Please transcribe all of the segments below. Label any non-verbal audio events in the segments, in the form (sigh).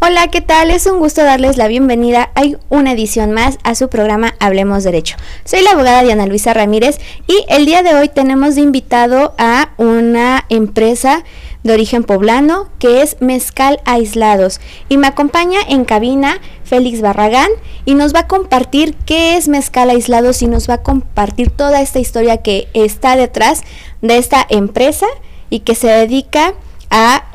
Hola, ¿qué tal? Es un gusto darles la bienvenida Hay una edición más a su programa Hablemos Derecho. Soy la abogada Diana Luisa Ramírez y el día de hoy tenemos de invitado a una empresa de origen poblano que es Mezcal Aislados y me acompaña en cabina Félix Barragán y nos va a compartir qué es Mezcal Aislados y nos va a compartir toda esta historia que está detrás de esta empresa y que se dedica a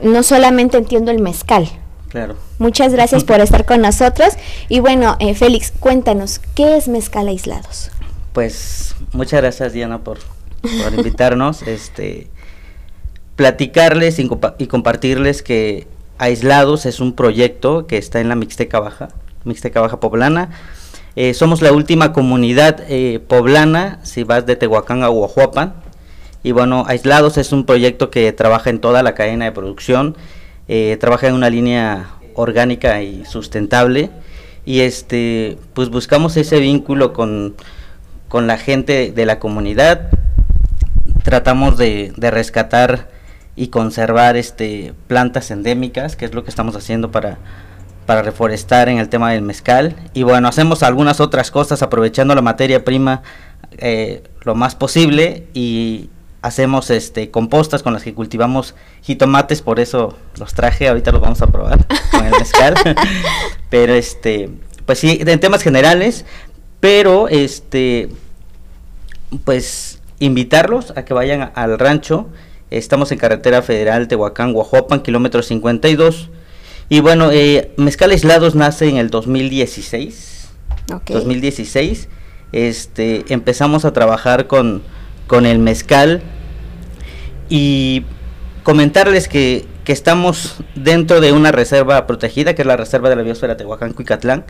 no solamente entiendo el mezcal, Claro. Muchas gracias por (laughs) estar con nosotros. Y bueno, eh, Félix, cuéntanos, ¿qué es Mezcal Aislados? Pues muchas gracias Diana por, por invitarnos. (laughs) este Platicarles y, y, compartirles que Aislados es un proyecto que está en la Mixteca Baja, Mixteca Baja Poblana. Eh, somos la última comunidad eh, poblana, si vas de Tehuacán a Huajuapan. Y bueno, Aislados es un proyecto que trabaja en toda la cadena de producción eh, trabaja en una línea orgánica y sustentable. Y este pues buscamos ese vínculo con, con la gente de la comunidad. Tratamos de, de, rescatar y conservar este plantas endémicas que es lo que estamos haciendo para para reforestar en el tema del mezcal. Y bueno hacemos algunas otras cosas aprovechando la materia prima eh, lo más posible y hacemos este compostas con las que cultivamos jitomates, por eso los traje, ahorita los vamos a probar (laughs) con el mezcal. pero este, pues sí, en temas generales, pero este pues invitarlos a que vayan al rancho. Estamos en carretera federal Tehuacán, Guajuapan, kilómetro 52. Y bueno, eh, Mezcal Aislados nace en el 2016. 2016. Este, empezamos a trabajar con, con el mezcal y comentarles que, estamos dentro de una reserva protegida, que es la reserva de la biosfera Tehuacán-Cuicatlán,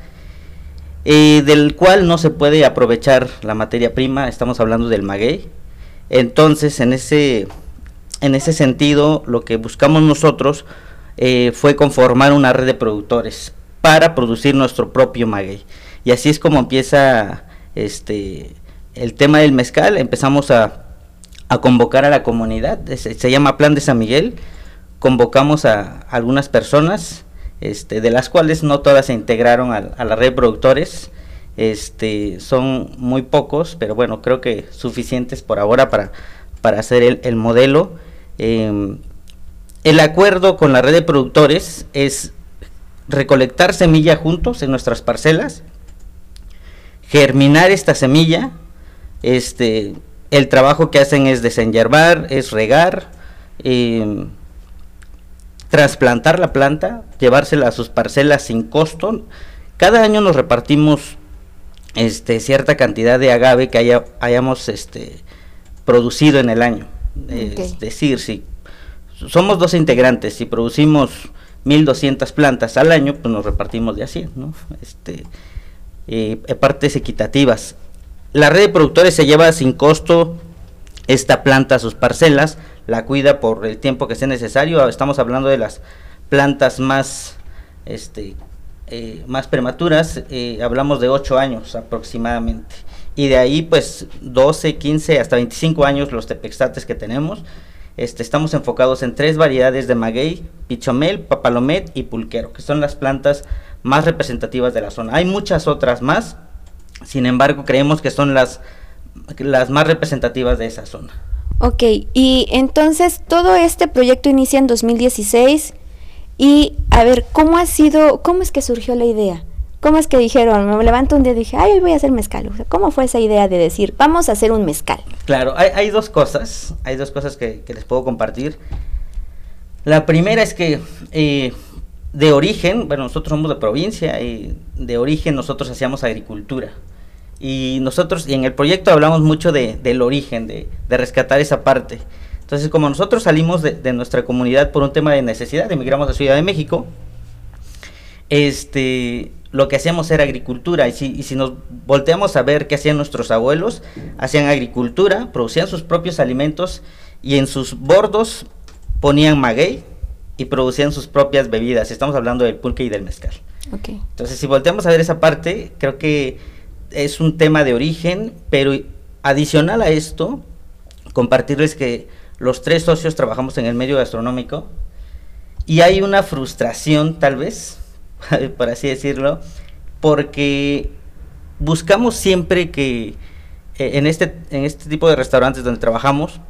eh, del cual no se puede aprovechar la materia prima, estamos hablando del maguey. Entonces, en ese, en ese sentido, lo que buscamos nosotros eh, fue conformar una red de productores para producir nuestro propio maguey. Y así es como empieza este el tema del mezcal, empezamos a convocar a la comunidad, se, llama Plan de San Miguel, convocamos a, algunas personas, este, de las cuales no todas se integraron a, la red de productores, este, son muy pocos, pero bueno, creo que suficientes por ahora para, para hacer el, modelo. Em, el acuerdo con la red de productores es recolectar semilla juntos en nuestras parcelas, germinar esta semilla, este, el trabajo que hacen es desenyerbar, es regar, em, trasplantar la planta, llevársela a sus parcelas sin costo. Cada año nos repartimos este, cierta cantidad de agave que haya, hayamos este, producido en el año. Es decir, si somos dos integrantes, si producimos 1200 plantas al año, pues nos repartimos de así, ¿no? Este, eh, partes equitativas. La red de productores se lleva sin costo esta planta a sus parcelas, la cuida por el tiempo que sea necesario. Estamos hablando de las plantas más, este, eh, más prematuras, eh, hablamos de 8 años aproximadamente. Y de ahí pues 12, 15, hasta 25 años los tepextates que tenemos. Este, estamos enfocados en tres variedades de maguey, pichomel, papalomet y pulquero, que son las plantas más representativas de la zona. Hay muchas otras más, sin embargo, creemos que son las, las más representativas de esa zona. Ok, y entonces todo este proyecto inicia en 2016 y a ver, ¿cómo ha sido, cómo es que surgió la idea? ¿Cómo es que dijeron, me levanto un día y dije, ay, hoy voy a hacer mezcal? ¿Cómo fue esa idea de decir, vamos a hacer un mezcal? Claro, hay, hay dos cosas, hay dos cosas que, les puedo compartir. La primera es que eh, de origen, bueno, nosotros somos de provincia y de origen nosotros hacíamos agricultura. Y nosotros, y en el proyecto hablamos mucho de, del origen, de, de, rescatar esa parte. Entonces, como nosotros salimos de, de, nuestra comunidad por un tema de necesidad, emigramos a Ciudad de México, este, lo que hacíamos era agricultura. Y si, y si nos volteamos a ver qué hacían nuestros abuelos, hacían agricultura, producían sus propios alimentos y en sus bordos ponían maguey, y producían sus propias bebidas. Estamos hablando del pulque y del mezcal. Okay. Entonces, si volteamos a ver esa parte, creo que es un tema de origen, pero adicional a esto, compartirles que los tres socios trabajamos en el medio gastronómico y hay una frustración tal vez, (laughs) por así decirlo, porque buscamos siempre que eh, en este, en este tipo de restaurantes donde trabajamos,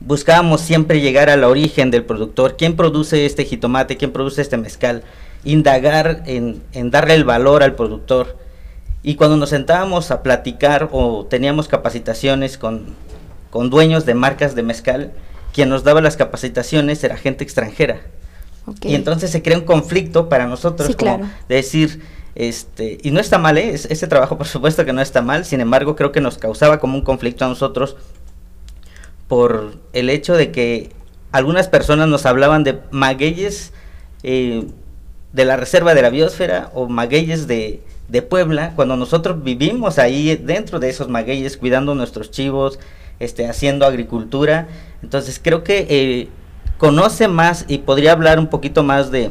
buscábamos siempre llegar al origen del productor, quién produce este jitomate, quién produce este mezcal, indagar en, en darle el valor al productor. Y cuando nos sentábamos a platicar o teníamos capacitaciones con, con dueños de marcas de mezcal, quien nos daba las capacitaciones era gente extranjera. Y entonces se crea un conflicto para nosotros de decir, este, y no está mal, ¿eh? ese trabajo por supuesto que no está mal, sin embargo creo que nos causaba como un conflicto a nosotros por el hecho de que algunas personas nos hablaban de magueyes eh, de la reserva de la biosfera o magueyes de, de Puebla, cuando nosotros vivimos ahí dentro de esos magueyes, cuidando nuestros chivos, este, haciendo agricultura. Entonces creo que eh, conoce más y podría hablar un poquito más de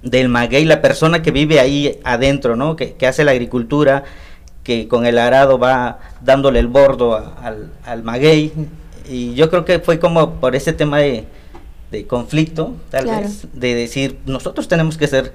del maguey, la persona que vive ahí adentro, ¿no? Que, hace la agricultura, que con el arado va dándole el bordo al, al maguey. Y yo creo que fue como por ese tema de, de conflicto, tal vez, de decir, nosotros tenemos que ser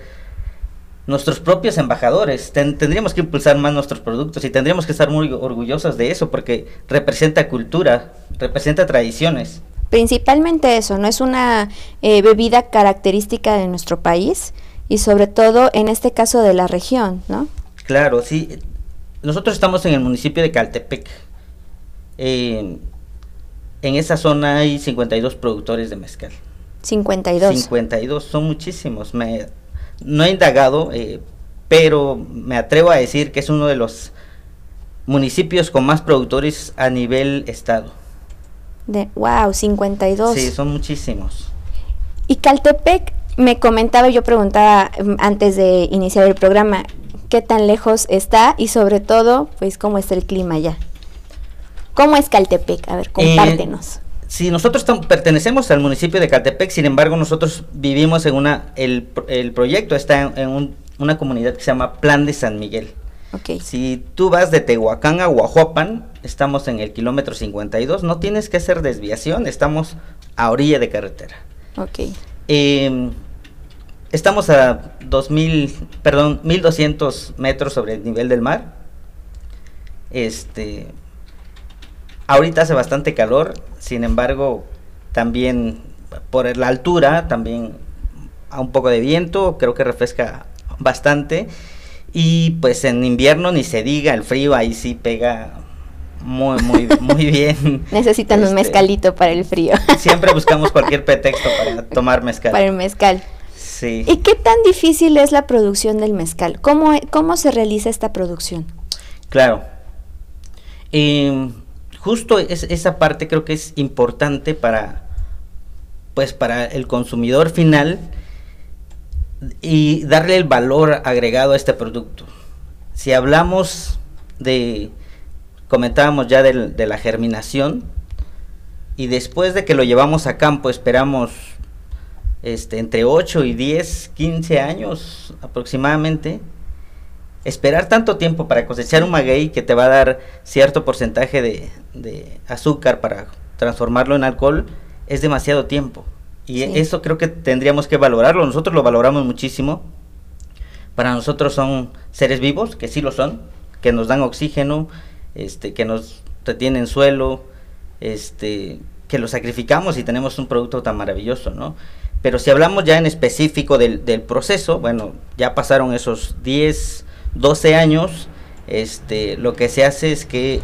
nuestros propios embajadores. tendríamos que impulsar más nuestros productos y tendríamos que estar muy orgullosos de eso porque representa cultura, representa tradiciones. Principalmente eso, no es una eh, bebida característica de nuestro país y sobre todo en este caso de la región, ¿no? Claro, sí. Nosotros estamos en el municipio de Caltepec. En esa zona hay 52 productores de mezcal. 52. 52, son muchísimos. Me, no he indagado, eh, pero me atrevo a decir que es uno de los municipios con más productores a nivel estado. De, wow, 52. Sí, son muchísimos. Y Caltepec, me comentaba, yo preguntaba mm, antes de iniciar el programa, ¿qué tan lejos está? Y sobre todo, pues, ¿cómo está el clima ya? ¿Cómo es Caltepec? A ver, compártenos. Eh, Sí, nosotros pertenecemos al municipio de Catepec, sin embargo nosotros vivimos en una, el, proyecto está en, una comunidad que se llama Plan de San Miguel. Okay. Si tú vas de Tehuacán a Huajuapan, estamos en el kilómetro 52, no tienes que hacer desviación, estamos a orilla de carretera. Ok. Em, estamos a 2000, perdón, 1200 metros sobre el nivel del mar. Este, Ahorita hace bastante calor, sin embargo, también por la altura, también a un poco de viento, creo que refresca bastante. Y pues en invierno ni se diga, el frío ahí sí pega muy, muy, (laughs) muy bien. Necesitan un este, mezcalito para el frío. Siempre buscamos cualquier pretexto para tomar mezcal. Para el mezcal. Sí. ¿Y qué tan difícil es la producción del mezcal? ¿Cómo, cómo se realiza esta producción? Claro. Eh, justo es, esa parte creo que es importante para, pues para el consumidor final y darle el valor agregado a este producto. Si hablamos de, comentábamos ya de, la germinación, y después de que lo llevamos a campo esperamos este, entre 8 y 10, 15 años aproximadamente, esperar tanto tiempo para cosechar un maguey que te va a dar cierto porcentaje de, azúcar para transformarlo en alcohol es demasiado tiempo. Y eso creo que tendríamos que valorarlo. Nosotros lo valoramos muchísimo. Para nosotros son seres vivos, que sí lo son, que nos dan oxígeno, este, que nos retienen suelo, este, que lo sacrificamos y tenemos un producto tan maravilloso, ¿no? Pero si hablamos ya en específico del, del proceso, bueno, ya pasaron esos 10, 12 años, este, lo que se hace es que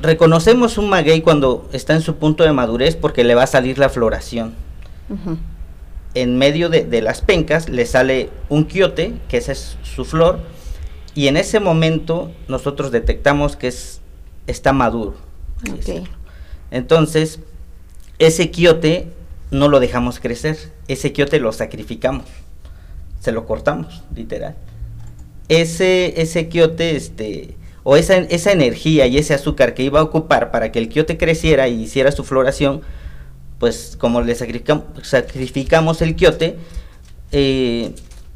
reconocemos un maguey cuando está en su punto de madurez porque le va a salir la floración. En medio de, las pencas le sale un quiote, que esa es su flor, y en ese momento nosotros detectamos que es, está maduro. Entonces, ese quiote no lo dejamos crecer, ese quiote lo sacrificamos se lo cortamos, literal. Ese, ese quiote, este, o esa, esa energía y ese azúcar que iba a ocupar para que el quiote creciera y hiciera su floración, pues como le sacrificamos, el quiote, eh,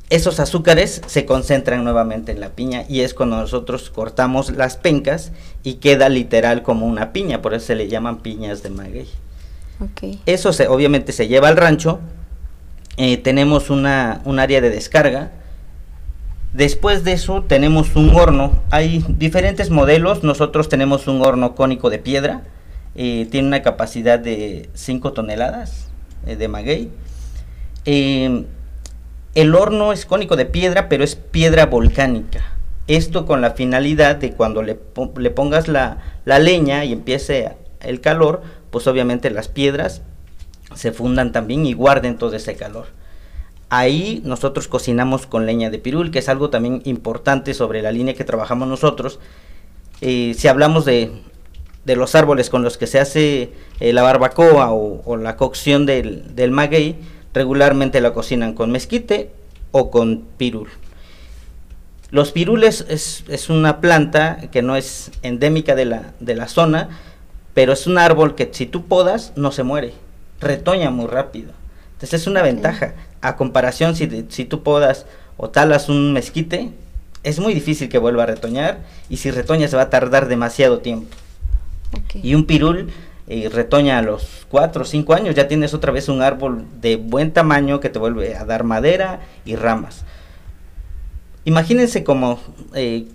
esos azúcares se concentran nuevamente en la piña y es cuando nosotros cortamos las pencas y queda literal como una piña, por eso se le llaman piñas de maguey. Eso se, obviamente se lleva al rancho. Eh, tenemos una, un área de descarga. Después de eso tenemos un horno. Hay diferentes modelos. Nosotros tenemos un horno cónico de piedra. Eh, tiene una capacidad de 5 toneladas eh, de maguey. el horno es cónico de piedra, pero es piedra volcánica. Esto con la finalidad de cuando le, le pongas la, la leña y empiece el calor, pues obviamente las piedras se fundan también y guarden todo ese calor. Ahí nosotros cocinamos con leña de pirul, que es algo también importante sobre la línea que trabajamos nosotros. Eh, si hablamos de, los árboles con los que se hace eh, la barbacoa o, la cocción del, del, maguey, regularmente la cocinan con mezquite o con pirul. Los pirules es, una planta que no es endémica de la zona, pero es un árbol que si tú podas no se muere, retoña muy rápido. Entonces es una ventaja. A comparación si, si tú podas o talas un mezquite, es muy difícil que vuelva a retoñar y si retoña se va a tardar demasiado tiempo. Y un pirul eh, retoña a los 4 o 5 años, ya tienes otra vez un árbol de buen tamaño que te vuelve a dar madera y ramas. Imagínense como, eh,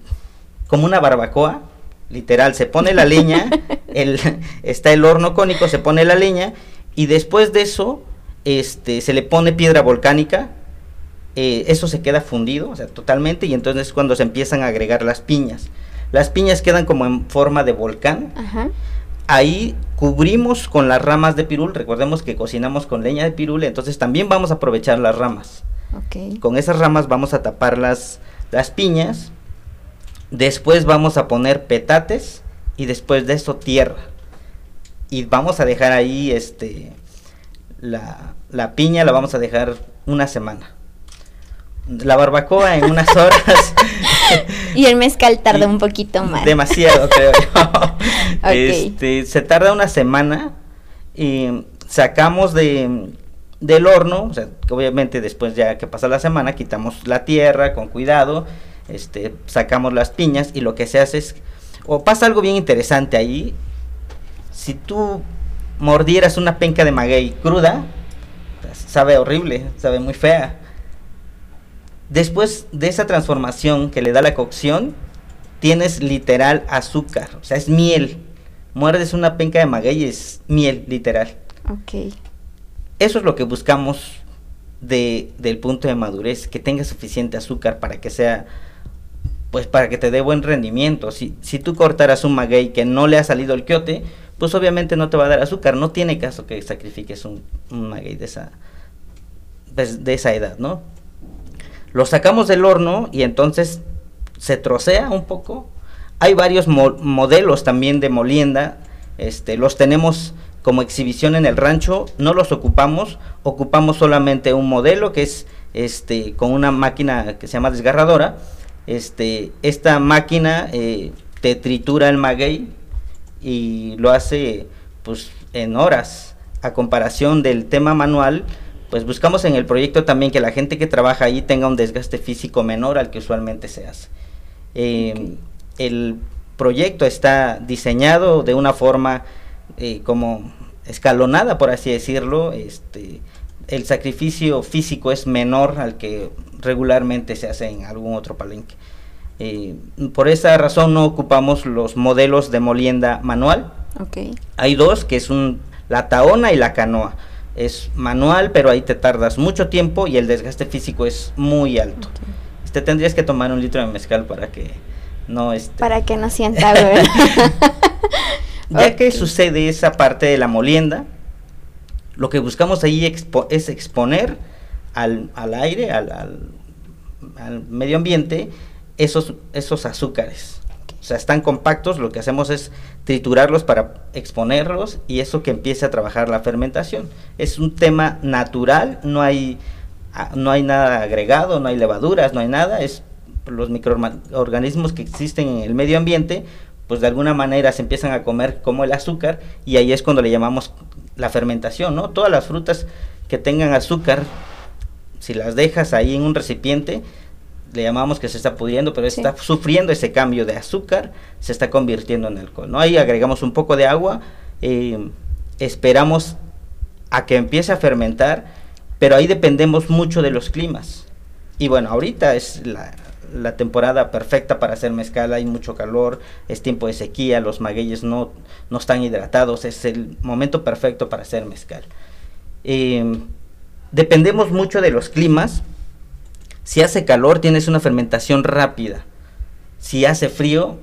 como una barbacoa, literal, se pone la leña, (laughs) el, está el horno cónico, se pone la leña y después de eso este, se le pone piedra volcánica, eh, eso se queda fundido, o sea, totalmente, y entonces es cuando se empiezan a agregar las piñas. Las piñas quedan como en forma de volcán. Ahí cubrimos con las ramas de pirul, recordemos que cocinamos con leña de pirul, entonces también vamos a aprovechar las ramas. Con esas ramas vamos a tapar las, las piñas Después vamos a poner petates y después de eso tierra. Y vamos a dejar ahí este la, la piña la vamos a dejar una semana. La barbacoa en unas (laughs) horas. y el mezcal tarda un poquito más. Demasiado, creo yo. (laughs) (laughs) este, se tarda una semana y sacamos de, del horno, o sea, obviamente después ya que pasa la semana, quitamos la tierra con cuidado este, sacamos las piñas y lo que se hace es, o pasa algo bien interesante ahí, si tú mordieras una penca de maguey cruda, sabe horrible, sabe muy fea. Después de esa transformación que le da la cocción, tienes literal azúcar, o sea, es miel. Muerdes una penca de maguey, es miel, literal. Ok. Eso es lo que buscamos de, del punto de madurez, que tenga suficiente azúcar para que sea pues para que te dé buen rendimiento. Si, si tú cortaras un maguey que no le ha salido el quiote, pues obviamente no te va a dar azúcar. No tiene caso que sacrifiques un, maguey de esa, de, esa edad, ¿no? Lo sacamos del horno y entonces se trocea un poco. Hay varios modelos también de molienda. Este, los tenemos como exhibición en el rancho. No los ocupamos. Ocupamos solamente un modelo que es este, con una máquina que se llama desgarradora este, esta máquina eh, te tritura el maguey y lo hace pues en horas. A comparación del tema manual pues buscamos en el proyecto también que la gente que trabaja ahí tenga un desgaste físico menor al que usualmente se hace. Eh, el proyecto está diseñado de una forma eh, como escalonada por así decirlo. Este el sacrificio físico es menor al que regularmente se hace en algún otro palenque. Eh, por esa razón no ocupamos los modelos de molienda manual. Hay dos, que es un, la taona y la canoa. Es manual, pero ahí te tardas mucho tiempo y el desgaste físico es muy alto. Este tendrías que tomar un litro de mezcal para que no este para que no sienta (laughs) ya que sucede esa parte de la molienda lo que buscamos ahí es exponer al, al aire, al, al, medio ambiente, esos, esos azúcares. O sea, están compactos, lo que hacemos es triturarlos para exponerlos y eso que empiece a trabajar la fermentación. Es un tema natural, no hay, ah, no hay nada agregado, no hay levaduras, no hay nada, es los microorganismos que existen en el medio ambiente, pues de alguna manera se empiezan a comer como el azúcar y ahí es cuando le llamamos la fermentación, ¿no? Todas las frutas que tengan azúcar si las dejas ahí en un recipiente, le llamamos que se está pudriendo, pero está sufriendo ese cambio de azúcar, se está convirtiendo en alcohol. ¿no? Ahí agregamos un poco de agua, eh, esperamos a que empiece a fermentar, pero ahí dependemos mucho de los climas. Y bueno, ahorita es la, la temporada perfecta para hacer mezcal, hay mucho calor, es tiempo de sequía, los magueyes no, no están hidratados, es el momento perfecto para hacer mezcal. Em, dependemos mucho de los climas. Si hace calor tienes una fermentación rápida. Si hace frío,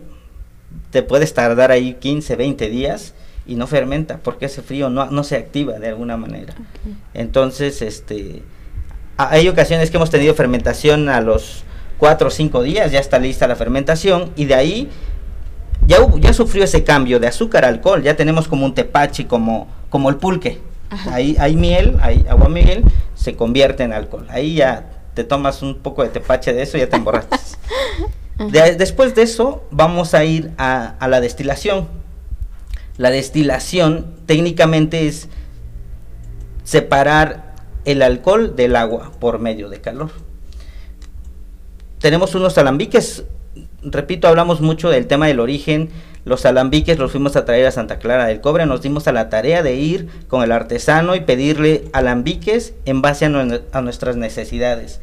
te puedes tardar ahí 15, 20 días y no fermenta porque ese frío no, no se activa de alguna manera. Entonces, este, hay ocasiones que hemos tenido fermentación a los 4 o 5 días, ya está lista la fermentación y de ahí ya, ya sufrió ese cambio de azúcar a alcohol, ya tenemos como un tepache, como, como el pulque. Ahí hay miel, hay agua miel, se convierte en alcohol. Ahí ya te tomas un poco de tepache de eso y ya te emborrachas. (laughs) después de eso vamos a ir a, a la destilación. La destilación técnicamente es separar el alcohol del agua por medio de calor tenemos unos alambiques, repito, hablamos mucho del tema del origen, los alambiques los fuimos a traer a Santa Clara del Cobre, nos dimos a la tarea de ir con el artesano y pedirle alambiques en base a, nuestras necesidades.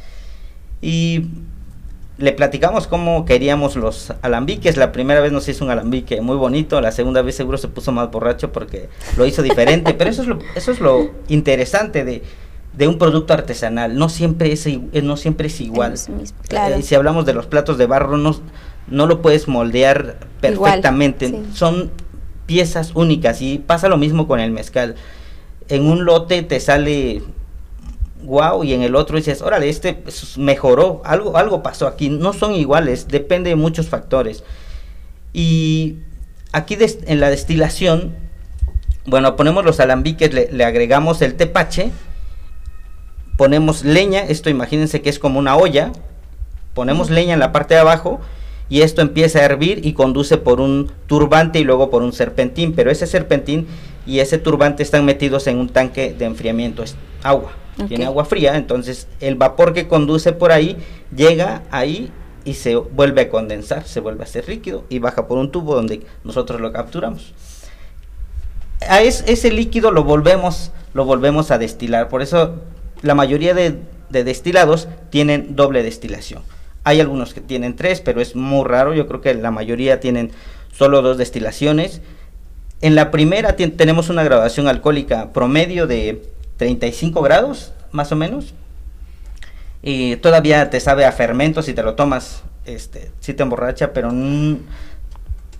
Y le platicamos cómo queríamos los alambiques. La primera vez nos hizo un alambique muy bonito, la segunda vez seguro se puso más borracho porque lo hizo diferente, pero eso es lo, eso es lo interesante de de un producto artesanal. No siempre es, no siempre es igual. Eh, si hablamos de los platos de barro, no, no lo puedes moldear perfectamente. Son piezas únicas y pasa lo mismo con el mezcal. En un lote te sale wow y en el otro dices, órale, este mejoró, algo, algo pasó aquí. No son iguales, depende de muchos factores. Y aquí en la destilación, bueno, ponemos los alambiques, le, le agregamos el tepache ponemos leña, esto imagínense que es como una olla, ponemos leña en la parte de abajo y esto empieza a hervir y conduce por un turbante y luego por un serpentín, pero ese serpentín y ese turbante están metidos en un tanque de enfriamiento, es agua, tiene agua fría, entonces el vapor que conduce por ahí llega ahí y se vuelve a condensar, se vuelve a ser líquido y baja por un tubo donde nosotros lo capturamos. A ese líquido lo volvemos, lo volvemos a destilar, por eso la mayoría de, destilados tienen doble destilación. Hay algunos que tienen tres, pero es muy raro. Yo creo que la mayoría tienen solo dos destilaciones. En la primera tenemos una graduación alcohólica promedio de 35 grados, más o menos. Y todavía te sabe a fermento si te lo tomas, este, si te emborracha, pero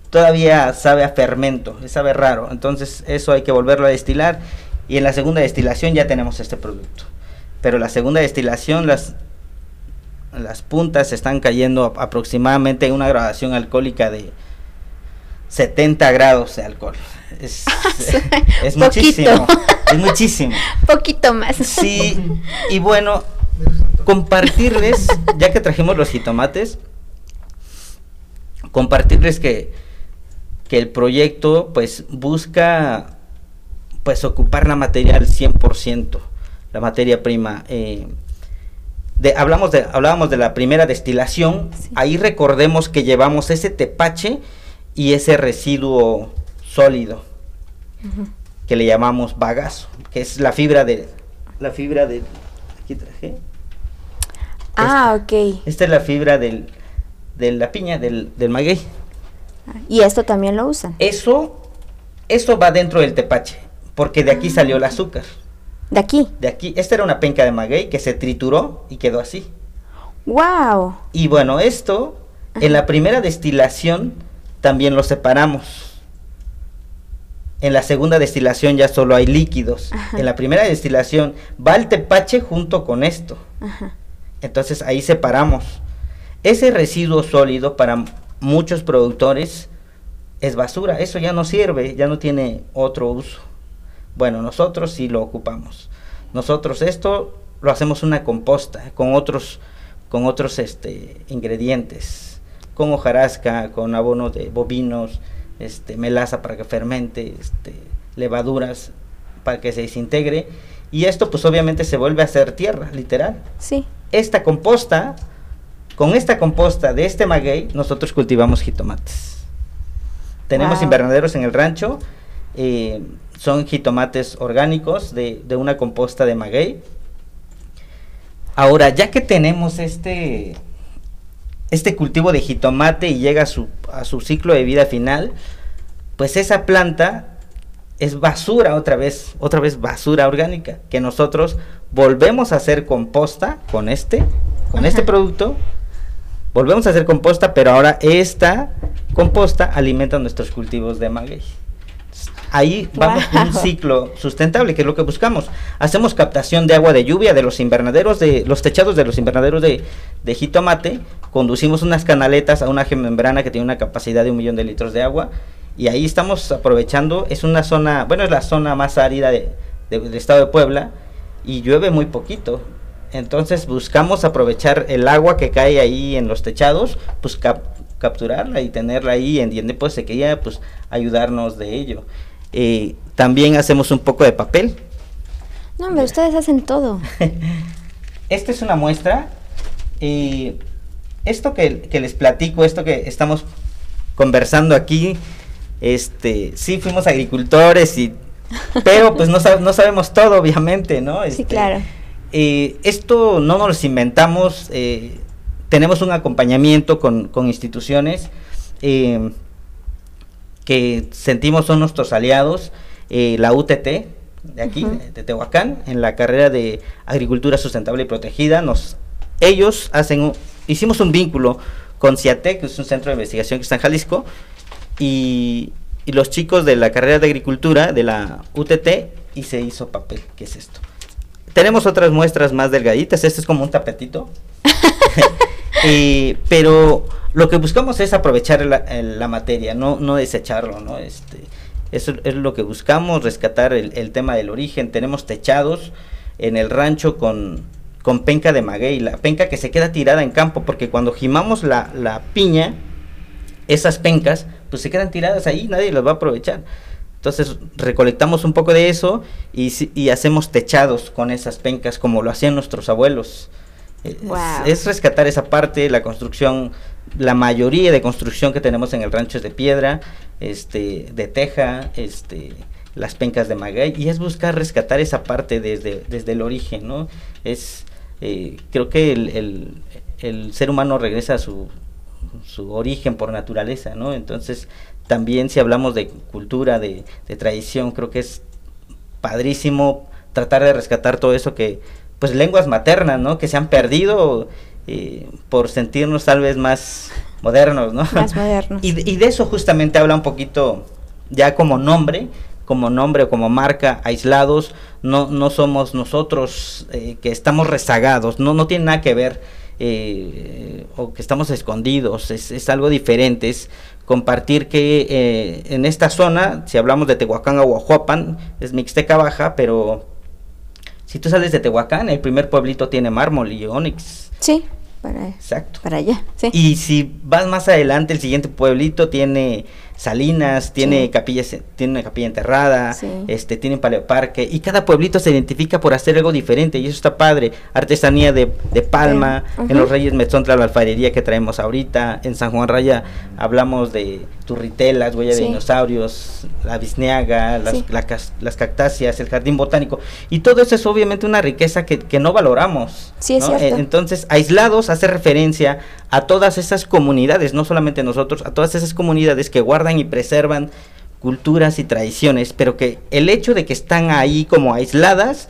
todavía sabe a fermento, sabe raro. Entonces eso hay que volverlo a destilar. Y en la segunda destilación ya tenemos este producto pero la segunda destilación las las puntas están cayendo aproximadamente en una graduación alcohólica de 70 grados de alcohol. Es, (laughs) es muchísimo. Es muchísimo. (laughs) Poquito más. Sí, y bueno, compartirles, ya que trajimos los jitomates, compartirles que, que el proyecto pues busca pues ocupar la materia al 100% la materia prima. Eh, de, hablamos de, hablábamos de la primera destilación, ahí recordemos que llevamos ese tepache y ese residuo sólido que le llamamos bagazo, que es la fibra de la fibra de aquí traje. Ah, ok. Esta es la fibra del, de la piña, del, del maguey. ¿Y esto también lo usan? Eso, eso va dentro del tepache, porque de aquí salió el azúcar. ¿De aquí? De aquí. Esta era una penca de maguey que se trituró y quedó así. ¡Wow! Y bueno, esto, en la primera destilación también lo separamos. En la segunda destilación ya solo hay líquidos. En la primera destilación va el tepache junto con esto. Entonces ahí separamos. Ese residuo sólido para muchos productores es basura. Eso ya no sirve, ya no tiene otro uso. Bueno, nosotros sí lo ocupamos. Nosotros esto lo hacemos una composta con otros con otros este ingredientes, con hojarasca, con abono de bovinos, este melaza para que fermente, este levaduras para que se desintegre y esto pues obviamente se vuelve a hacer tierra, literal. Sí. Esta composta con esta composta de este maguey nosotros cultivamos jitomates. Tenemos invernaderos en el rancho Eh, son jitomates orgánicos de, de, una composta de maguey. Ahora, ya que tenemos este, este cultivo de jitomate y llega a su, a su ciclo de vida final, pues esa planta es basura otra vez, otra vez basura orgánica, que nosotros volvemos a hacer composta con este, con este producto, volvemos a hacer composta, pero ahora esta composta alimenta nuestros cultivos de maguey. Ahí vamos un ciclo sustentable, que es lo que buscamos. Hacemos captación de agua de lluvia de los invernaderos, de los techados de los invernaderos de, de jitomate, conducimos unas canaletas a una membrana que tiene una capacidad de un millón de litros de agua y ahí estamos aprovechando, es una zona, bueno, es la zona más árida de, del estado de Puebla y llueve muy poquito. Entonces buscamos aprovechar el agua que cae ahí en los techados, pues capturarla y tenerla ahí en tiempo pues, de pues ayudarnos de ello. Eh, también hacemos un poco de papel. No, hombre, ustedes hacen todo. (laughs) Esta es una muestra. Eh, esto que, que les platico, esto que estamos conversando aquí, este, sí fuimos agricultores y pero pues no, no sabemos todo, obviamente, ¿no? sí, este, claro. Eh, esto no nos lo inventamos, eh, tenemos un acompañamiento con, instituciones eh, que sentimos son nuestros aliados, la UTT de aquí, de Tehuacán, en la carrera de Agricultura Sustentable y Protegida, nos, ellos hacen, hicimos un vínculo con CIATEC, que es un centro de investigación que está en Jalisco, y, los chicos de la carrera de agricultura de la UTT y se hizo papel. ¿Qué es esto? Tenemos otras muestras más delgaditas. Este es como un tapetito. (laughs) (laughs) pero lo que buscamos es aprovechar la, materia, no, no desecharlo, ¿no? Este, eso es lo que buscamos, rescatar el, tema del origen. Tenemos techados en el rancho con, con penca de maguey, la penca que se queda tirada en campo, porque cuando gimamos la, la piña, esas pencas pues se quedan tiradas ahí, nadie las va a aprovechar. Entonces recolectamos un poco de eso y, hacemos techados con esas pencas como lo hacían nuestros abuelos. Es, rescatar esa parte, la construcción, la mayoría de construcción que tenemos en el rancho es de piedra, este, de teja, este, las pencas de maguey, y es buscar rescatar esa parte desde, desde el origen, ¿no? Es, eh, creo que el, el ser humano regresa a su, su origen por naturaleza, ¿no? Entonces, también si hablamos de cultura, de, tradición, creo que es padrísimo tratar de rescatar todo eso que, pues lenguas maternas, ¿no? Que se han perdido eh, por sentirnos tal vez más modernos, ¿no? Más modernos. y, de eso justamente habla un poquito ya como nombre, como nombre o como marca aislados, no, no somos nosotros eh, que estamos rezagados, no, no tiene nada que ver eh, o que estamos escondidos, es, algo diferente, es compartir que en esta zona, si hablamos de Tehuacán o Huajuapan, es Mixteca Baja, pero si tú sales de Tehuacán, el primer pueblito tiene mármol y onix. Sí, para, Exacto. para allá. Sí. Y si vas más adelante, el siguiente pueblito tiene Salinas, tiene capillas, tiene una capilla enterrada, este, tiene paleoparque, y cada pueblito se identifica por hacer algo diferente, y eso está padre. Artesanía de, de palma, en los Reyes Mezontla la alfarería que traemos ahorita, en San Juan Raya hablamos de turritelas, huella de dinosaurios, la bisneaga, las, las cactáceas, el jardín botánico, y todo eso es obviamente una riqueza que, que no valoramos. Sí, es e, Entonces, aislados hace referencia a todas esas comunidades, no solamente nosotros, a todas esas comunidades que guardan y preservan culturas y tradiciones, pero que el hecho de que están ahí como aisladas,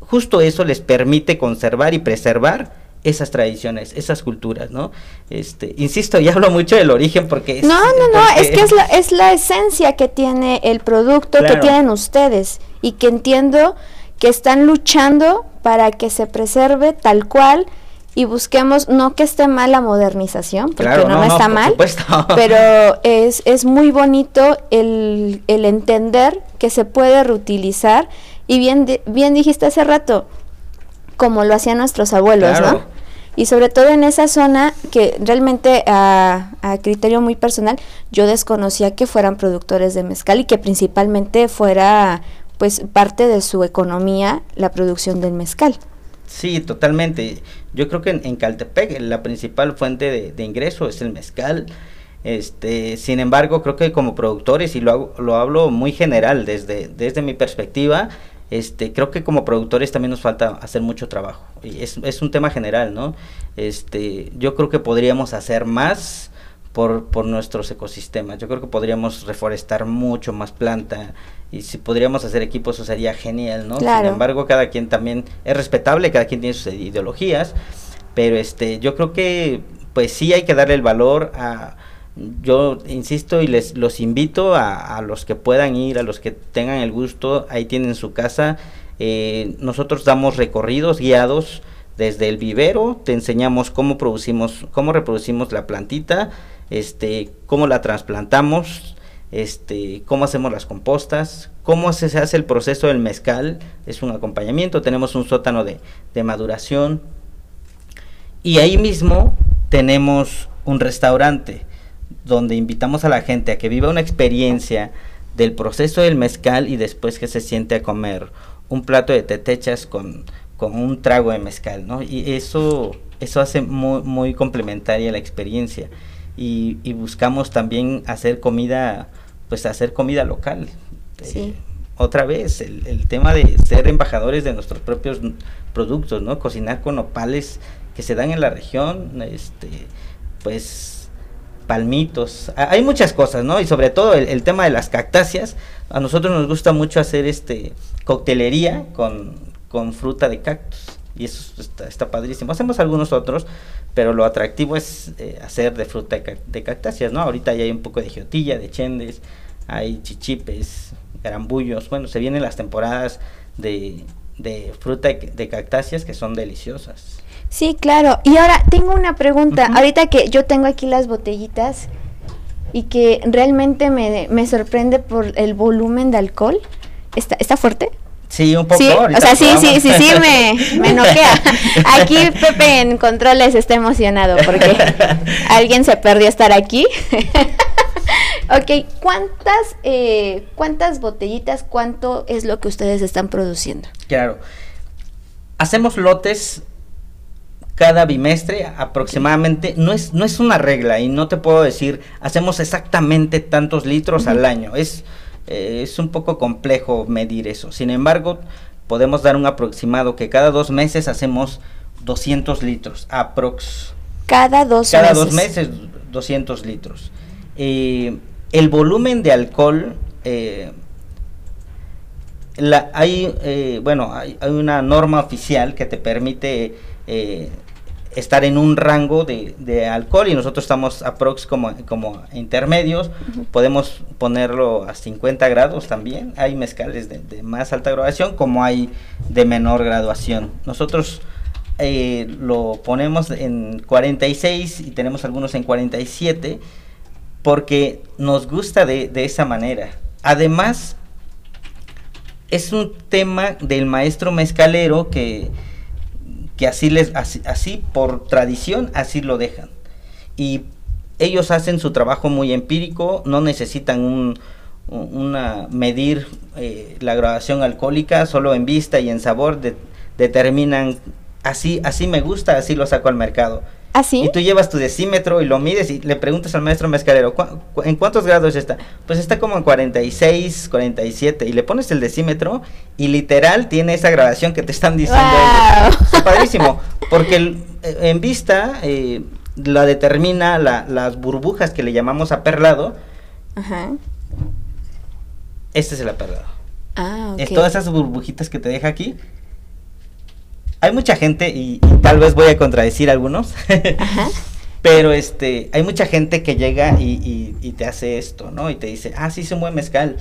justo eso les permite conservar y preservar esas tradiciones, esas culturas, ¿no? Este, insisto, ya hablo mucho del origen porque No, no, no, es que es la, (laughs) es la esencia que tiene el producto que tienen ustedes y que entiendo que están luchando para que se preserve tal cual y busquemos, no que esté mal la modernización, porque no, está mal, (laughs) pero es, es muy bonito el, el, entender que se puede reutilizar y bien, bien dijiste hace rato, como lo hacían nuestros abuelos, ¿no? Y sobre todo en esa zona que realmente a, a, criterio muy personal yo desconocía que fueran productores de mezcal y que principalmente fuera pues parte de su economía la producción del mezcal. Sí, totalmente. Yo creo que en, Caltepec la principal fuente de, ingreso es el mezcal. Este, sin embargo, creo que como productores, y lo, lo hablo muy general desde, desde mi perspectiva, este, creo que como productores también nos falta hacer mucho trabajo. Y es, es un tema general, ¿no? Este, yo creo que podríamos hacer más por, por nuestros ecosistemas. Yo creo que podríamos reforestar mucho más planta y si podríamos hacer equipos eso sería genial, ¿no? Sin embargo, cada quien también es respetable, cada quien tiene sus ideologías, pero este, yo creo que pues sí hay que darle el valor a yo insisto y les los invito a, a, los que puedan ir, a los que tengan el gusto, ahí tienen su casa. Eh, nosotros damos recorridos guiados desde el vivero, te enseñamos cómo producimos, cómo reproducimos la plantita, este, cómo la trasplantamos, este, cómo hacemos las compostas, cómo se hace el proceso del mezcal, es un acompañamiento, tenemos un sótano de, de maduración y ahí mismo tenemos un restaurante donde invitamos a la gente a que viva una experiencia del proceso del mezcal y después que se siente a comer un plato de tetechas con, con un trago de mezcal, ¿no? Y eso, eso hace muy, muy complementaria la experiencia. Y, y buscamos también hacer comida, pues hacer comida local. Sí. otra vez, el, el, tema de ser embajadores de nuestros propios productos, ¿no? Cocinar con opales que se dan en la región, este, pues palmitos, hay muchas cosas, ¿no? Y sobre todo el, tema de las cactáceas, a nosotros nos gusta mucho hacer este coctelería con, con fruta de cactus y eso está, padrísimo. Hacemos algunos otros, pero lo atractivo es eh, hacer de fruta de, cactáceas, ¿no? Ahorita ya hay un poco de geotilla, de chendes, hay chichipes, garambullos, bueno, se vienen las temporadas de, de fruta de cactáceas que son deliciosas. Sí, claro. Y ahora tengo una pregunta. Ahorita que yo tengo aquí las botellitas y que realmente me, me sorprende por el volumen de alcohol. ¿Está, está fuerte? Sí, un poco. Sí, o sea, sí, sí, sí, sí, me, me (laughs) noquea. Aquí Pepe en controles está emocionado porque (laughs) alguien se perdió estar aquí. (laughs) ok, ¿cuántas, eh, ¿cuántas botellitas, cuánto es lo que ustedes están produciendo? Claro. Hacemos lotes cada bimestre aproximadamente, no es, no es una regla y no te puedo decir, hacemos exactamente tantos litros al año, es, eh, es un poco complejo medir eso, sin embargo, podemos dar un aproximado que cada dos meses hacemos 200 litros, aprox. Cada dos cada meses. dos meses 200 litros. Eh, el volumen de alcohol, eh, la, hay, eh, bueno, hay, hay, una norma oficial que te permite estar en un rango de, de, alcohol y nosotros estamos aprox como, como intermedios, uh -huh. podemos ponerlo a 50 grados también, hay mezcales de, de, más alta graduación como hay de menor graduación. Nosotros eh, lo ponemos en 46 y tenemos algunos en 47 porque nos gusta de, de esa manera. Además, es un tema del maestro mezcalero que que así les así, así, por tradición así lo dejan. Y ellos hacen su trabajo muy empírico no necesitan un una medir eh, la graduación alcohólica solo en vista y en sabor de, determinan así así me gusta así lo saco al mercado ¿Ah, sí? Y tú llevas tu decímetro y lo mides y le preguntas al maestro mezcalero, ¿cu cu ¿en cuántos grados está? Pues está como en 46, 47. Y le pones el decímetro y literal tiene esa grabación que te están diciendo. Wow. Está padrísimo. Porque el, eh, en vista eh, la determina la, las burbujas que le llamamos aperlado. Ajá. Este es el aperlado. Ah, okay. Es todas esas burbujitas que te deja aquí hay mucha gente, y, y, tal vez voy a contradecir a algunos, Ajá. (laughs) pero este, hay mucha gente que llega y, y, y, te hace esto, ¿no? Y te dice, ah, sí, es un buen mezcal.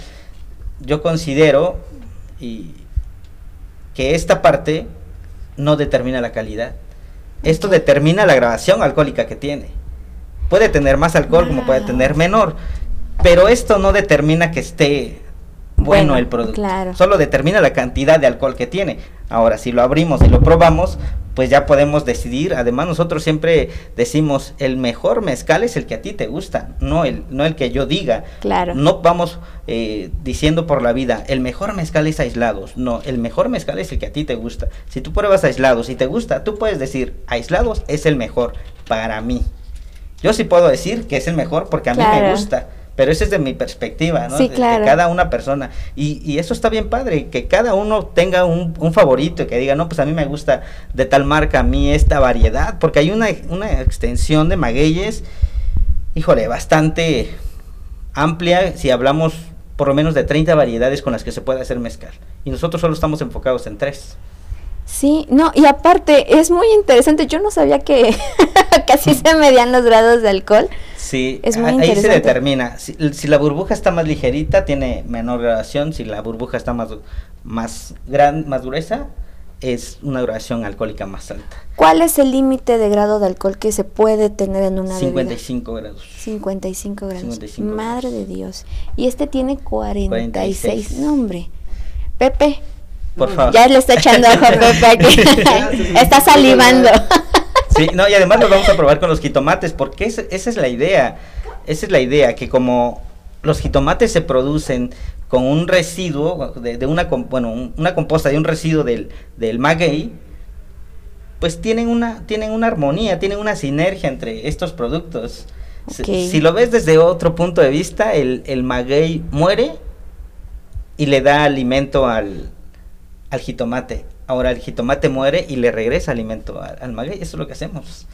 Yo considero y, que esta parte no determina la calidad. Esto determina la grabación alcohólica que tiene. Puede tener más alcohol wow. como puede tener menor, pero esto no determina que esté bueno, bueno el producto. Claro. Solo determina la cantidad de alcohol que tiene. Ahora, si lo abrimos y lo probamos, pues ya podemos decidir. Además, nosotros siempre decimos, el mejor mezcal es el que a ti te gusta, no el, no el que yo diga. Claro. No vamos eh, diciendo por la vida, el mejor mezcal es aislados. No, el mejor mezcal es el que a ti te gusta. Si tú pruebas aislados y te gusta, tú puedes decir, aislados es el mejor para mí. Yo sí puedo decir que es el mejor porque a mí me gusta. Pero ese es de mi perspectiva, ¿no? Sí, claro. de, cada una persona. Y, y, eso está bien padre, que cada uno tenga un, un favorito, que diga, no, pues a mí me gusta de tal marca, a mí esta variedad, porque hay una, una extensión de magueyes, híjole, bastante amplia, si hablamos por lo menos de 30 variedades con las que se puede hacer mezcal. Y nosotros solo estamos enfocados en tres. Sí, no, y aparte es muy interesante, yo no sabía que (laughs) casi se medían los grados de alcohol. Sí, es muy ahí se determina. Si, la burbuja está más ligerita, tiene menor gradación, si la burbuja está más, más, gran, más gruesa, es una graduación alcohólica más alta. ¿Cuál es el límite de grado de alcohol que se puede tener en una 55 grados. 55 grados. 55 Madre de Dios. Y este tiene 46. No, hombre. Pepe. Por favor. Ya le está echando ojo Pepe (laughs) (laughs) está salivando. sí, no, y además lo vamos a probar con los jitomates, porque esa es la idea. Esa es la idea, que como los jitomates se producen con un residuo de, una bueno una composta de un residuo del, del maguey pues tienen una tienen una armonía tienen una sinergia entre estos productos si, lo ves desde otro punto de vista el, el maguey muere y le da alimento al, al jitomate ahora el jitomate muere y le regresa alimento al, maguey eso es lo que hacemos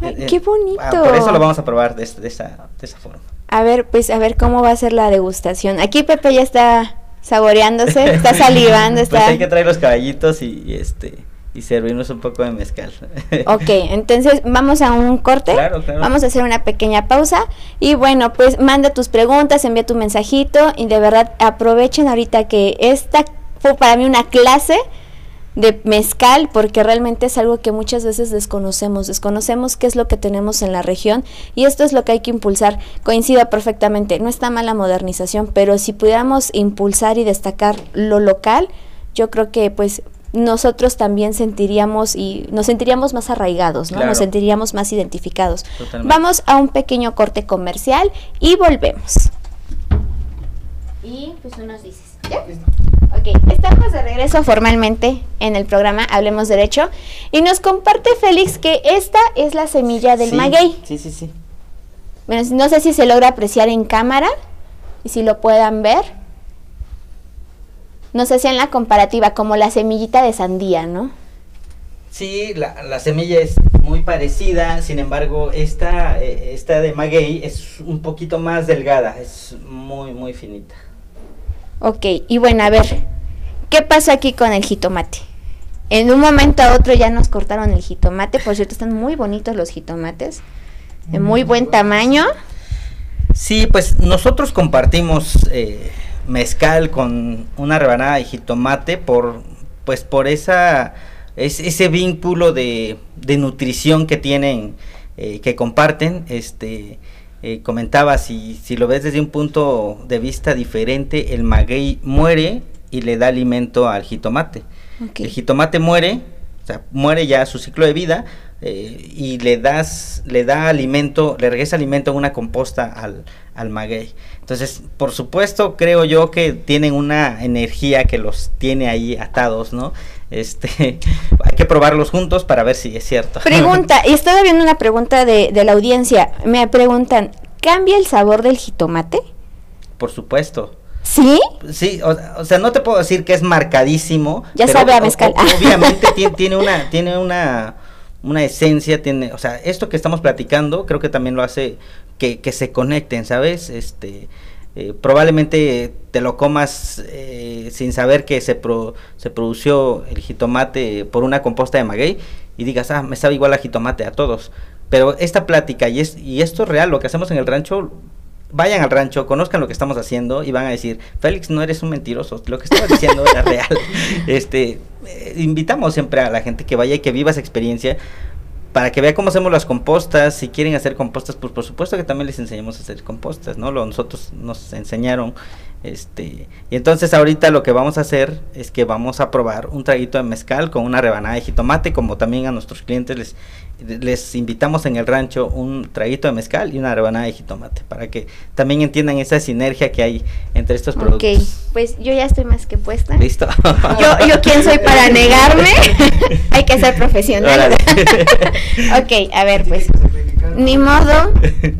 Ay, qué bonito ah, por eso lo vamos a probar de, de, esa, de esa forma a ver, pues a ver cómo va a ser la degustación. Aquí Pepe ya está saboreándose, está salivando, (laughs) pues está. Pues hay que traer los caballitos y, este y servirnos un poco de mezcal. (laughs) ok, entonces vamos a un corte. Claro, claro. Vamos a hacer una pequeña pausa. Y bueno, pues manda tus preguntas, envía tu mensajito y de verdad aprovechen ahorita que esta fue para mí una clase de mezcal porque realmente es algo que muchas veces desconocemos, desconocemos qué es lo que tenemos en la región y esto es lo que hay que impulsar. Coincido perfectamente, no está mal la modernización, pero si pudiéramos impulsar y destacar lo local, yo creo que pues nosotros también sentiríamos y nos sentiríamos más arraigados, ¿no? Nos sentiríamos más identificados. Vamos a un pequeño corte comercial y volvemos. Y pues tú nos dices, ¿ya? Ok, estamos de regreso formalmente en el programa Hablemos Derecho y nos comparte Félix que esta es la semilla del maguey. Sí, sí, sí. Bueno, no sé si se logra apreciar en cámara y si lo puedan ver. No sé si en la comparativa, como la semillita de sandía, ¿no? Sí, la, la semilla es muy parecida, sin embargo, esta, eh, esta de maguey es un poquito más delgada, es muy, muy finita. Ok, y bueno, a ver, ¿qué pasa aquí con el jitomate? En un momento a otro ya nos cortaron el jitomate, por cierto, están muy bonitos los jitomates, de muy buen tamaño. Sí, pues nosotros compartimos eh, mezcal con una rebanada de jitomate por, pues por esa, ese vínculo de, de nutrición que tienen, eh, que comparten, este, eh, comentaba, si, si lo ves desde un punto de vista diferente, el maguey muere y le da alimento al jitomate. El jitomate muere, o sea, muere ya su ciclo de vida eh, y le das, le da alimento, le regresa alimento en una composta al, al maguey. Entonces, por supuesto, creo yo que tienen una energía que los tiene ahí atados, ¿no? Este, (laughs) hay que probarlos juntos para ver si es cierto. Pregunta, (laughs) y estaba viendo una pregunta de, de la audiencia. Me preguntan, ¿cambia el sabor del jitomate? Por supuesto. ¿Sí? Sí, o, sea, no te puedo decir que es marcadísimo. Ya sabe a mezcal. obviamente (laughs) tiene, una, tiene una, una esencia, tiene, o sea, esto que estamos platicando creo que también lo hace que, que se conecten, ¿sabes? Este, eh, probablemente te lo comas eh, sin saber que se, se produció el jitomate por una composta de maguey y digas, ah, me sabe igual a jitomate a todos. Pero esta plática y, es, y esto es real, lo que hacemos en el rancho, vayan al rancho, conozcan lo que estamos haciendo y van a decir, Félix, no eres un mentiroso, lo que estabas diciendo era real. (laughs) Este, eh, invitamos siempre a la gente que vaya y que viva esa experiencia para que vea cómo hacemos las compostas, si quieren hacer compostas, pues por supuesto que también les enseñamos a hacer compostas, ¿no? Lo, nosotros nos enseñaron, este, y entonces ahorita lo que vamos a hacer es que vamos a probar un traguito de mezcal con una rebanada de jitomate, como también a nuestros clientes les, les invitamos en el rancho un traguito de mezcal y una rebanada de jitomate para que también entiendan esa sinergia que hay entre estos productos. Ok, pues yo ya estoy más que puesta. Listo. Yo, yo quién soy para (laughs) negarme. (laughs) hay que ser profesional. (laughs) ok, a ver, pues. Ni modo,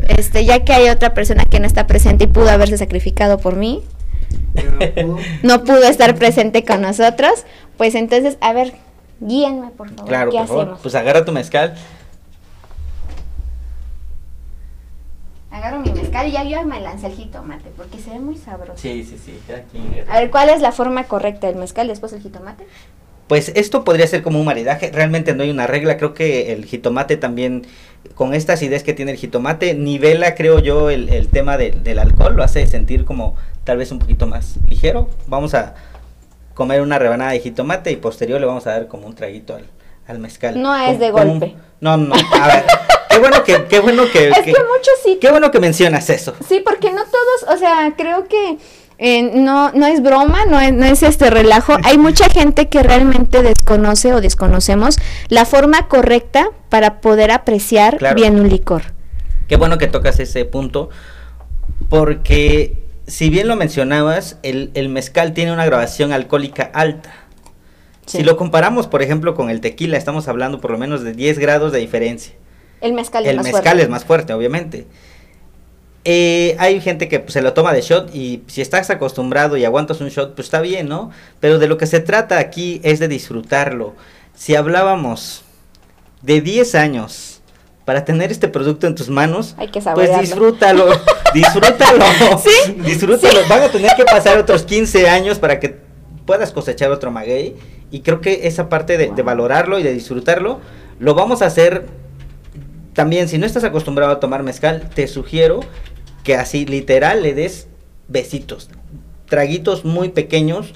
este, ya que hay otra persona que no está presente y pudo haberse sacrificado por mí, no pudo estar presente con nosotros, pues entonces, a ver, guíenme por favor. Claro, ¿Qué por favor. Pues agarra tu mezcal. Agarro mi mezcal y ya yo me lancé el jitomate porque se ve muy sabroso. Sí, sí, sí. Aquí. A ver, ¿cuál es la forma correcta del mezcal después el jitomate? Pues esto podría ser como un maridaje, realmente no hay una regla, creo que el jitomate también, con estas ideas que tiene el jitomate, nivela, creo yo, el, el tema de- del alcohol, lo hace sentir como tal vez un poquito más ligero. Vamos a comer una rebanada de jitomate y posterior le vamos a dar como un traguito al, al mezcal. No es de un- golpe. no, no, a ver, qué bueno que, qué bueno que, (laughs) Es que- que muchos sí qué bueno que mencionas eso. Sí, porque no todos, o sea, creo que eh, no, no es broma, no es, no es este relajo. Hay mucha gente que realmente desconoce o desconocemos la forma correcta para poder apreciar Claro. bien un licor. Qué bueno que tocas ese punto, porque si bien lo mencionabas, el, el mezcal tiene una grabación alcohólica alta. Sí. Si lo comparamos, por ejemplo, con el tequila, estamos hablando por lo menos de 10 grados de diferencia. El mezcal es el más mezcal fuerte. es más fuerte, obviamente. Eh, hay gente que pues, se lo toma de shot y si estás acostumbrado y aguantas un shot, pues está bien, ¿no? Pero de lo que se trata aquí es de disfrutarlo. Si hablábamos de 10 años para tener este producto en tus manos, Hay que pues disfrútalo, (laughs) (laughs) disfrútalo, Sí, disfrútalo. Van a tener que pasar otros 15 años para que puedas cosechar otro maguey y creo que esa parte de, de valorarlo y de disfrutarlo lo vamos a hacer también. Si no estás acostumbrado a tomar mezcal, te sugiero que así literal le des besitos, traguitos muy pequeños.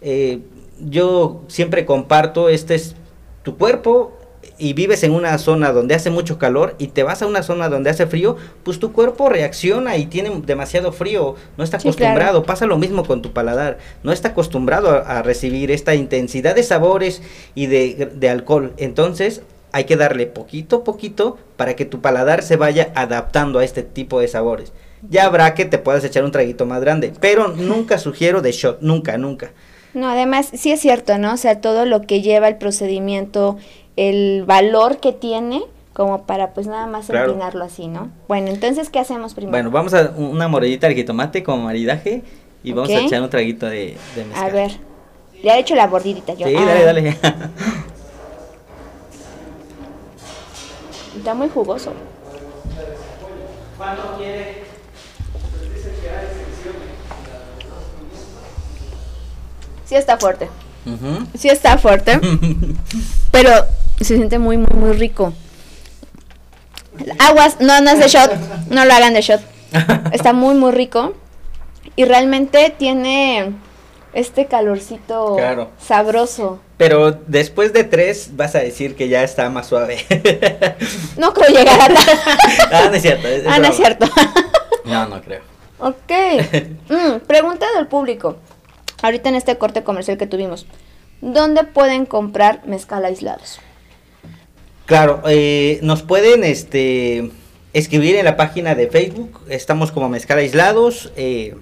Eh, yo siempre comparto, este es tu cuerpo y vives en una zona donde hace mucho calor y te vas a una zona donde hace frío, pues tu cuerpo reacciona y tiene demasiado frío, no está Sí, acostumbrado, claro. pasa lo mismo con tu paladar, no está acostumbrado a, a recibir esta intensidad de sabores y de, de alcohol, entonces hay que darle poquito a poquito para que tu paladar se vaya adaptando a este tipo de sabores. Ya habrá que te puedas echar un traguito más grande, pero nunca sugiero de shot, nunca, nunca. No, además, sí es cierto, ¿no? O sea, todo lo que lleva el procedimiento, el valor que tiene, como para pues nada más Claro. empinarlo así, ¿no? Bueno, entonces, ¿qué hacemos primero? Bueno, vamos a una mordidita de jitomate como maridaje y vamos a echar un traguito de, de mezcal. A ver, ya he hecho la bordidita yo. Sí, Ah, dale, dale. Está muy jugoso. Sí está fuerte. Ujú. Sí está fuerte. (laughs) pero se siente muy, muy, muy rico. Aguas, no, no es de shot. No lo hagan de shot. (laughs) Está muy, muy rico. Y realmente tiene este calorcito Claro. sabroso. Pero después de tres vas a decir que ya está más suave. (laughs) No creo llegar a tal. (laughs) ah, no es cierto. es- es Ah, no es cierto. No, no creo. ok. Mm, pregunta del público. Ahorita en este corte comercial que tuvimos. ¿Dónde pueden comprar mezcal aislados? Claro, eh, nos pueden este, escribir en la página de Facebook. Estamos como Mezcal Aislados. eh,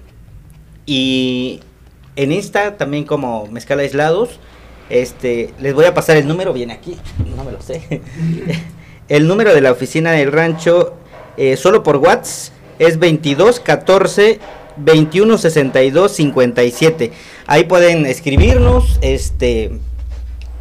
y en Insta también como Mezcal Aislados. Este, les voy a pasar el número, viene aquí, (laughs) no me lo sé. (laughs) el número de la oficina del rancho, eh, solo por WhatsApp, es 22 14 21 62 57. Ahí pueden escribirnos, este,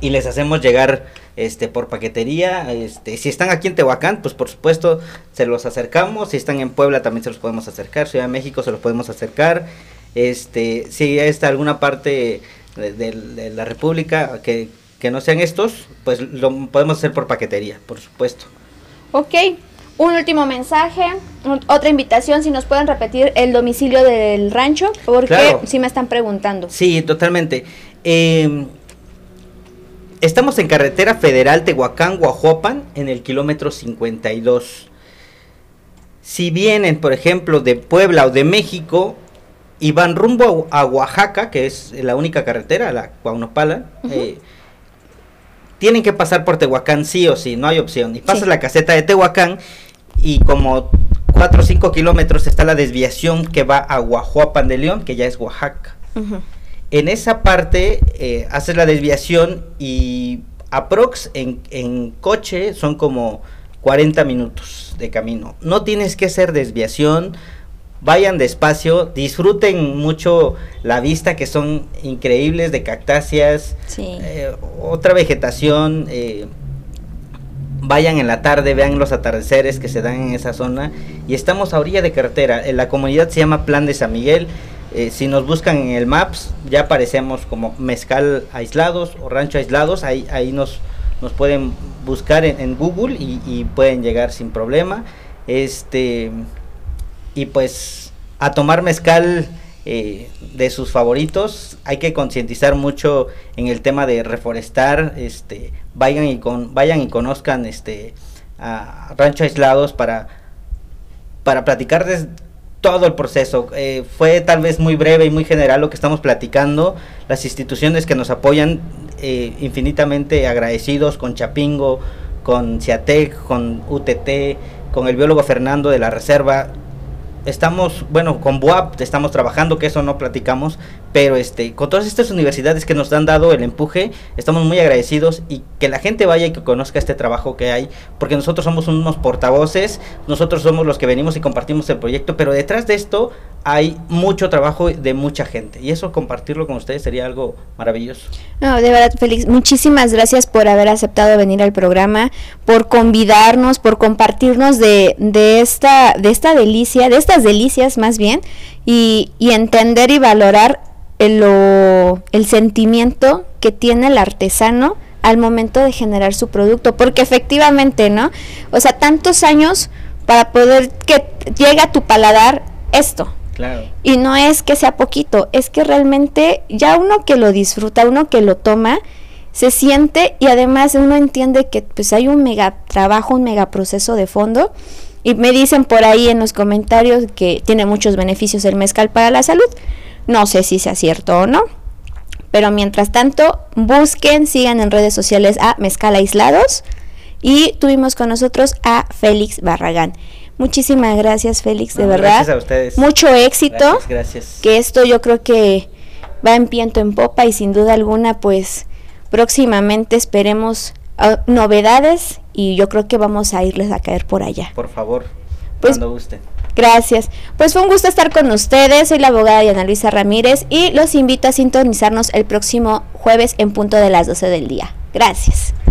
y les hacemos llegar este por paquetería este si están aquí en Tehuacán pues por supuesto se los acercamos si están en Puebla también se los podemos acercar Ciudad de México se los podemos acercar este si está alguna parte de, de- de la República que, que no sean estos pues lo podemos hacer por paquetería por supuesto Ok. Un último mensaje, un- otra invitación, si nos pueden repetir el domicilio del rancho, porque Claro. si me están preguntando. Sí, totalmente. Eh, estamos en carretera federal Tehuacán, Guajuapan, en el kilómetro 52. Si vienen, por ejemplo, de Puebla o de México y van rumbo a, a Oaxaca, que es la única carretera, la Cuaunopala, eh, tienen que pasar por Tehuacán sí o sí, no hay opción. Y pasas la caseta de Tehuacán y como 4 o 5 kilómetros está la desviación que va a Guajuapan de León, que ya es Oaxaca. En esa parte eh, haces la desviación y aprox en, en coche son como 40 minutos de camino. No tienes que hacer desviación, vayan despacio, disfruten mucho la vista que son increíbles de cactáceas, eh, otra vegetación, eh, vayan en la tarde, vean los atardeceres que se dan en esa zona. Y estamos a orilla de carretera, en la comunidad se llama Plan de San Miguel, eh, si nos buscan en el Maps ya aparecemos como mezcal aislados o rancho aislados, ahí, ahí nos, nos pueden buscar en, Google y, pueden llegar sin problema. Este, y pues a tomar mezcal eh, de sus favoritos. Hay que concientizar mucho en el tema de reforestar. Este, vayan y con, vayan y conozcan este a rancho aislados para para platicarles todo el proceso. Eh, fue tal vez muy breve y muy general lo que estamos platicando. Las instituciones que nos apoyan eh, infinitamente agradecidos con Chapingo, con Ciatec, con UTT, con el biólogo Fernando de la Reserva estamos, bueno, con BUAP estamos trabajando, que eso no platicamos, pero este, con todas estas universidades que nos han dado el empuje, estamos muy agradecidos y que la gente vaya y que conozca este trabajo que hay, porque nosotros somos unos portavoces, nosotros somos los que venimos y compartimos el proyecto, pero detrás de esto hay mucho trabajo de mucha gente y eso compartirlo con ustedes sería algo maravilloso. No, de verdad, Félix, muchísimas gracias por haber aceptado venir al programa, por convidarnos, por compartirnos de, de, esta, de esta delicia, de estas delicias más bien, y, y entender y valorar el, el sentimiento que tiene el artesano al momento de generar su producto, porque efectivamente, ¿no? O sea, tantos años para poder que llegue a tu paladar esto, y no es que sea poquito, es que realmente ya uno que lo disfruta, uno que lo toma, se siente y además uno entiende que pues hay un mega trabajo, un mega proceso de fondo. Y me dicen por ahí en los comentarios que tiene muchos beneficios el mezcal para la salud. No sé si sea cierto o no. Pero mientras tanto, busquen, sigan en redes sociales a Mezcal Aislados. Y tuvimos con nosotros a Félix Barragán. Muchísimas gracias, Félix, de verdad. Gracias a ustedes. Mucho éxito. Gracias, Que esto yo creo que va en piento en popa y sin duda alguna, pues próximamente esperemos ah, novedades y yo creo que vamos a irles a caer por allá. Por favor, pues, cuando guste. Gracias. Pues fue un gusto estar con ustedes. Soy la abogada Diana Luisa Ramírez y los invito a sintonizarnos el próximo jueves en punto de las 12 del día. Gracias.